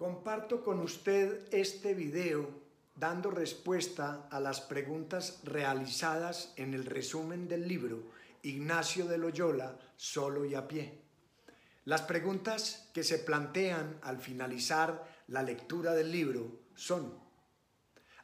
Comparto con usted este video dando respuesta a las preguntas realizadas en el resumen del libro Ignacio de Loyola, solo y a pie. Las preguntas que se plantean al finalizar la lectura del libro son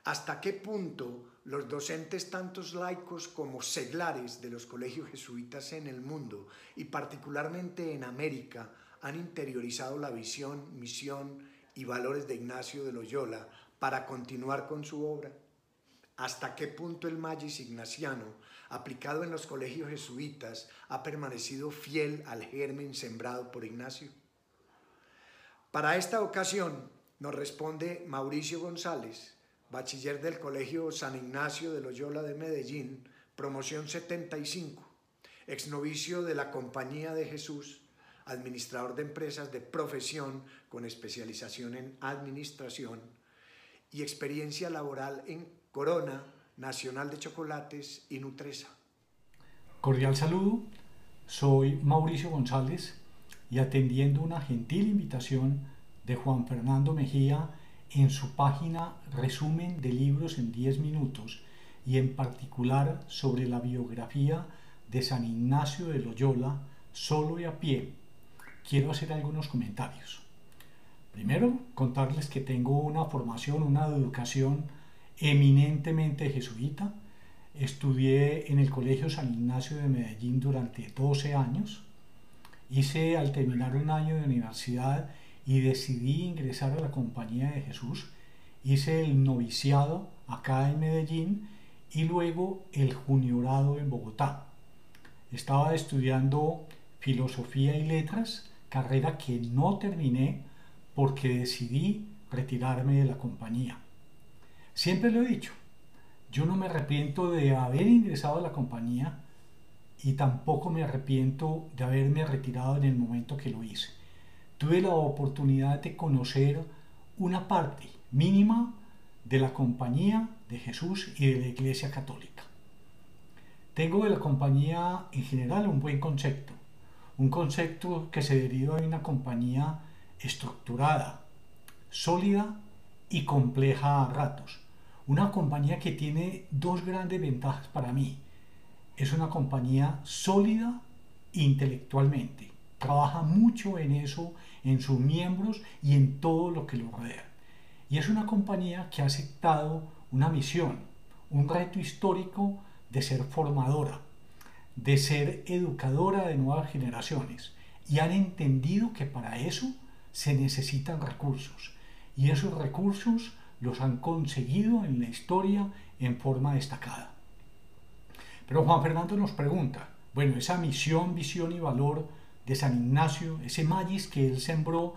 ¿Hasta qué punto los docentes tantos laicos como seglares de los colegios jesuitas en el mundo y particularmente en América han interiorizado la visión, misión y valores de Ignacio de Loyola para continuar con su obra? ¿Hasta qué punto el magis ignaciano, aplicado en los colegios jesuitas, ha permanecido fiel al germen sembrado por Ignacio? Para esta ocasión nos responde Mauricio González, bachiller del Colegio San Ignacio de Loyola de Medellín, promoción 75, exnovicio de la Compañía de Jesús, administrador de empresas de profesión con especialización en administración y experiencia laboral en Corona, Nacional de Chocolates y Nutresa. Cordial saludo, soy Mauricio González y atendiendo una gentil invitación de Juan Fernando Mejía en su página Resumen de libros en 10 minutos y en particular sobre la biografía de San Ignacio de Loyola, solo y a pie, quiero hacer algunos comentarios. Primero, contarles que tengo una formación, una educación eminentemente jesuita. Estudié en el Colegio San Ignacio de Medellín durante 12 años. Hice al terminar un año de universidad y decidí ingresar a la Compañía de Jesús. Hice el noviciado acá en Medellín y luego el juniorado en Bogotá. Estaba estudiando filosofía y letras carrera que no terminé porque decidí retirarme de la compañía. Siempre lo he dicho, yo no me arrepiento de haber ingresado a la compañía y tampoco me arrepiento de haberme retirado en el momento que lo hice. Tuve la oportunidad de conocer una parte mínima de la compañía de Jesús y de la Iglesia Católica. Tengo de la compañía en general un buen concepto un concepto que se deriva de una compañía estructurada, sólida y compleja a ratos. Una compañía que tiene dos grandes ventajas para mí. Es una compañía sólida intelectualmente. Trabaja mucho en eso, en sus miembros y en todo lo que lo rodea. Y es una compañía que ha aceptado una misión, un reto histórico de ser formadora, de ser educadora de nuevas generaciones y han entendido que para eso se necesitan recursos y esos recursos los han conseguido en la historia en forma destacada. Pero Juan Fernando nos pregunta, bueno, esa misión, visión y valor de San Ignacio, ese magis que él sembró,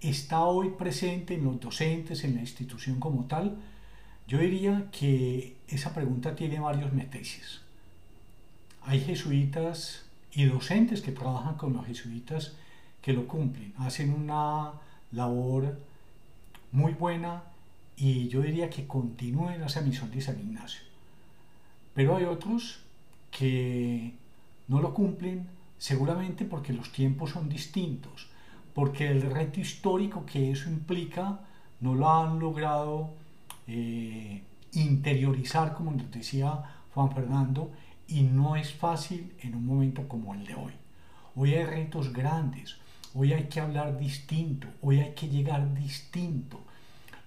está hoy presente en los docentes, en la institución como tal. Yo diría que esa pregunta tiene varios matices. Hay jesuitas y docentes que trabajan con los jesuitas que lo cumplen, hacen una labor muy buena y yo diría que continúen esa misión de San Ignacio. Pero hay otros que no lo cumplen seguramente porque los tiempos son distintos, porque el reto histórico que eso implica no lo han logrado eh, interiorizar, como nos decía Juan Fernando, y no es fácil en un momento como el de hoy. Hoy hay retos grandes, hoy hay que hablar distinto, hoy hay que llegar distinto.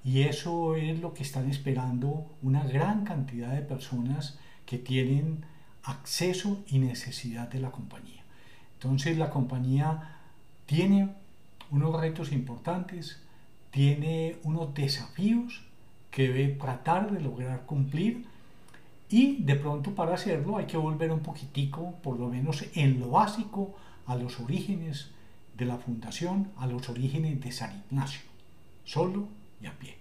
Y eso es lo que están esperando una gran cantidad de personas que tienen acceso y necesidad de la compañía. Entonces la compañía tiene unos retos importantes, tiene unos desafíos que debe tratar de lograr cumplir y de pronto para hacerlo hay que volver un poquitico, por lo menos en lo básico, a los orígenes de la fundación, a los orígenes de San Ignacio, solo y a pie.